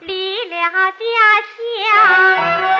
离了家乡，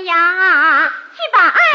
呀去把爱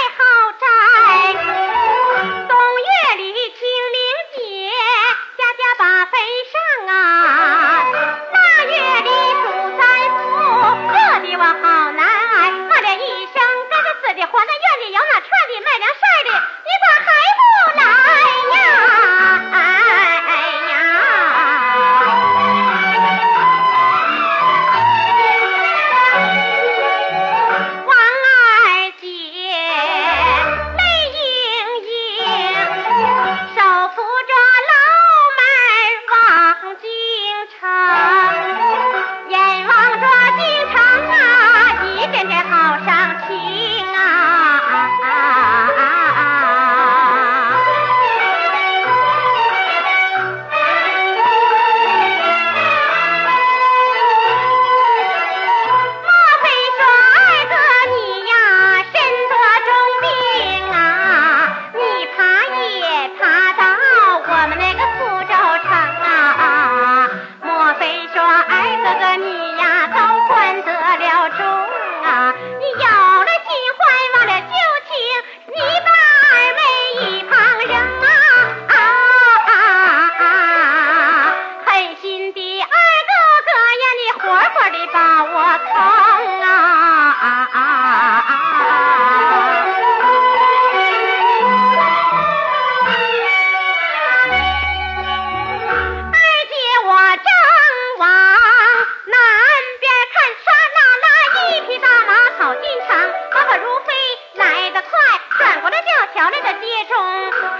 瞧赖的街中，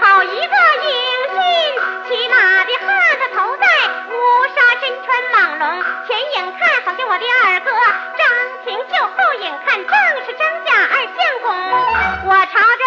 好一个英俊骑马的汉子，头戴乌纱，身穿蟒龙，前眼看好像我的二哥张廷秀，后眼看正是张家二相公，我朝。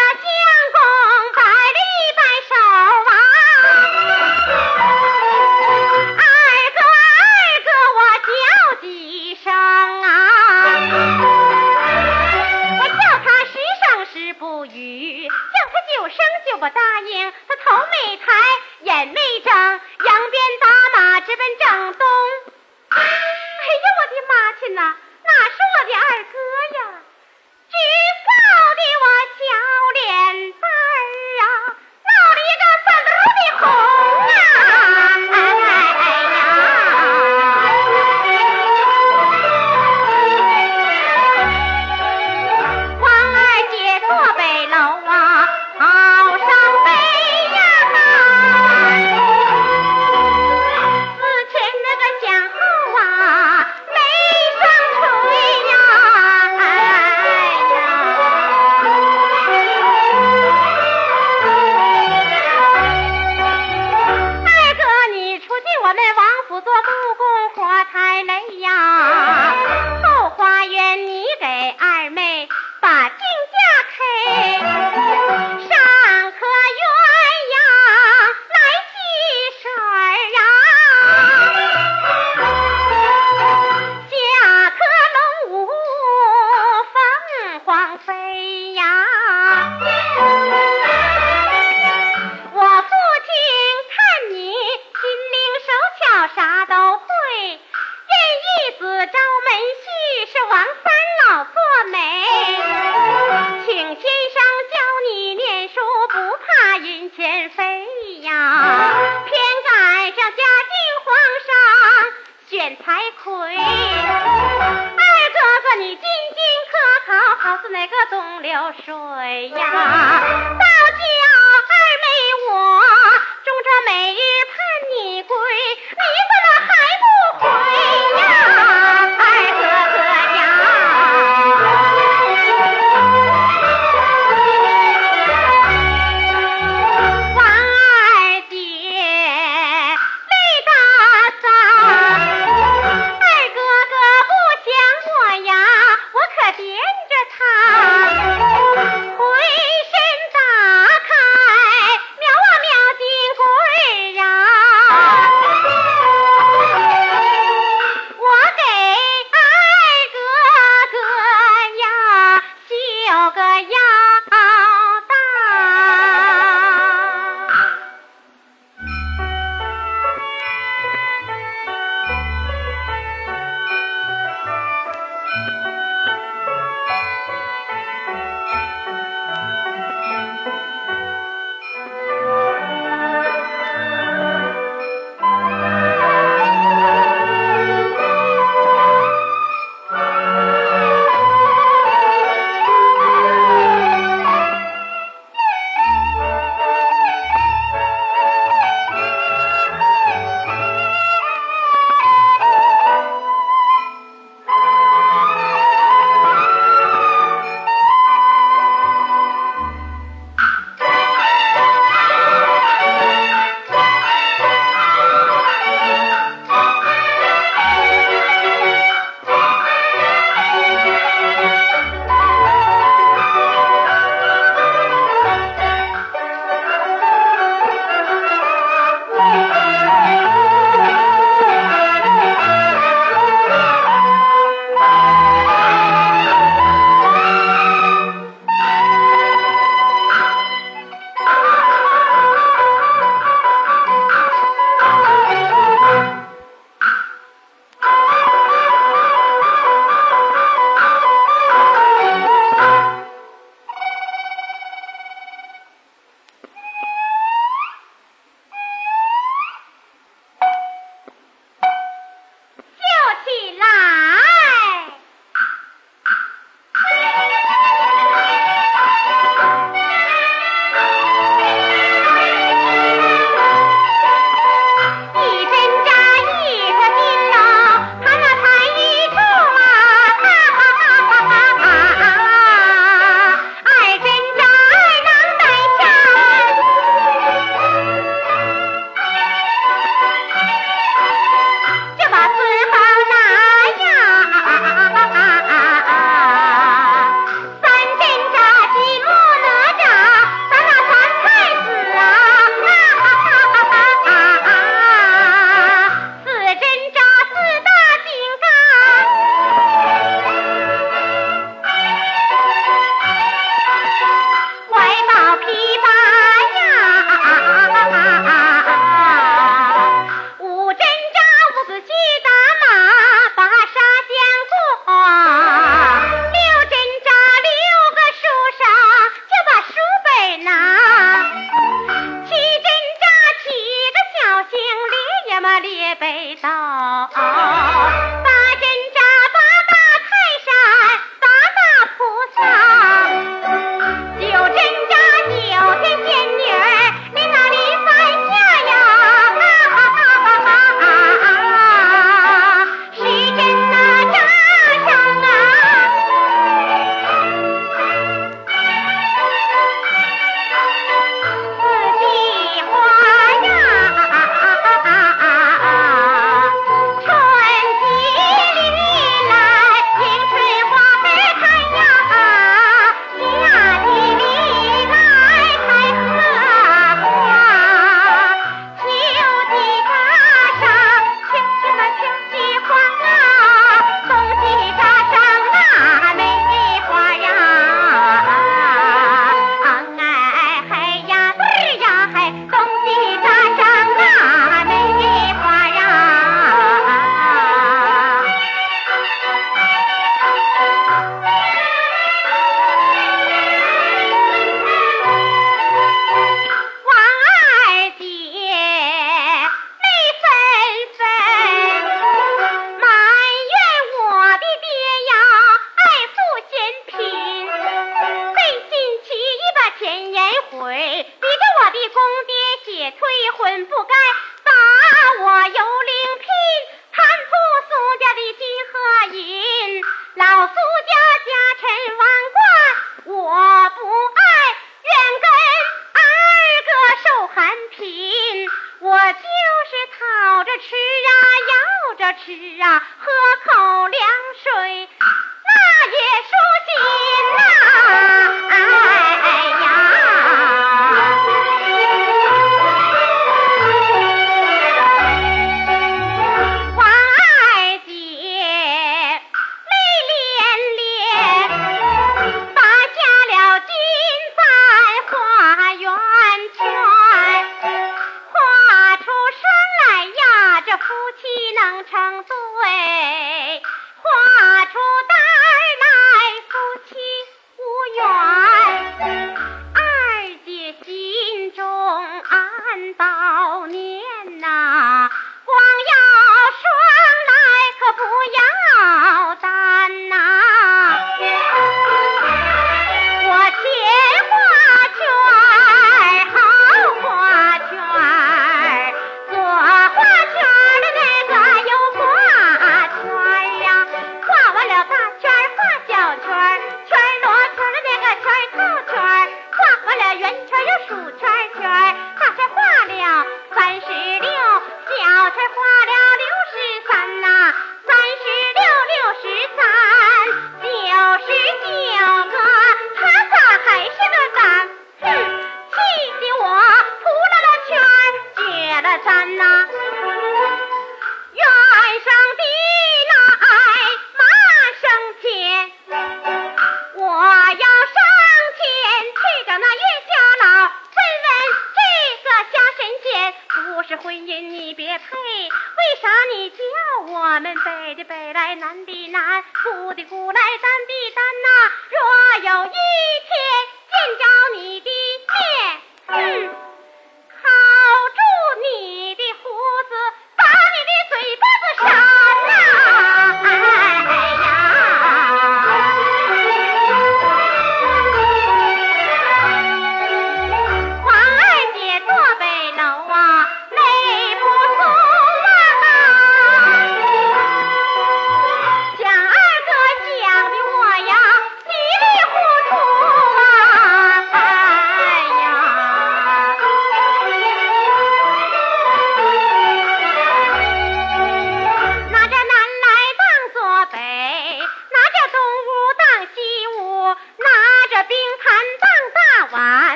夫妻能成对。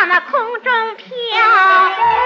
往那空中飘。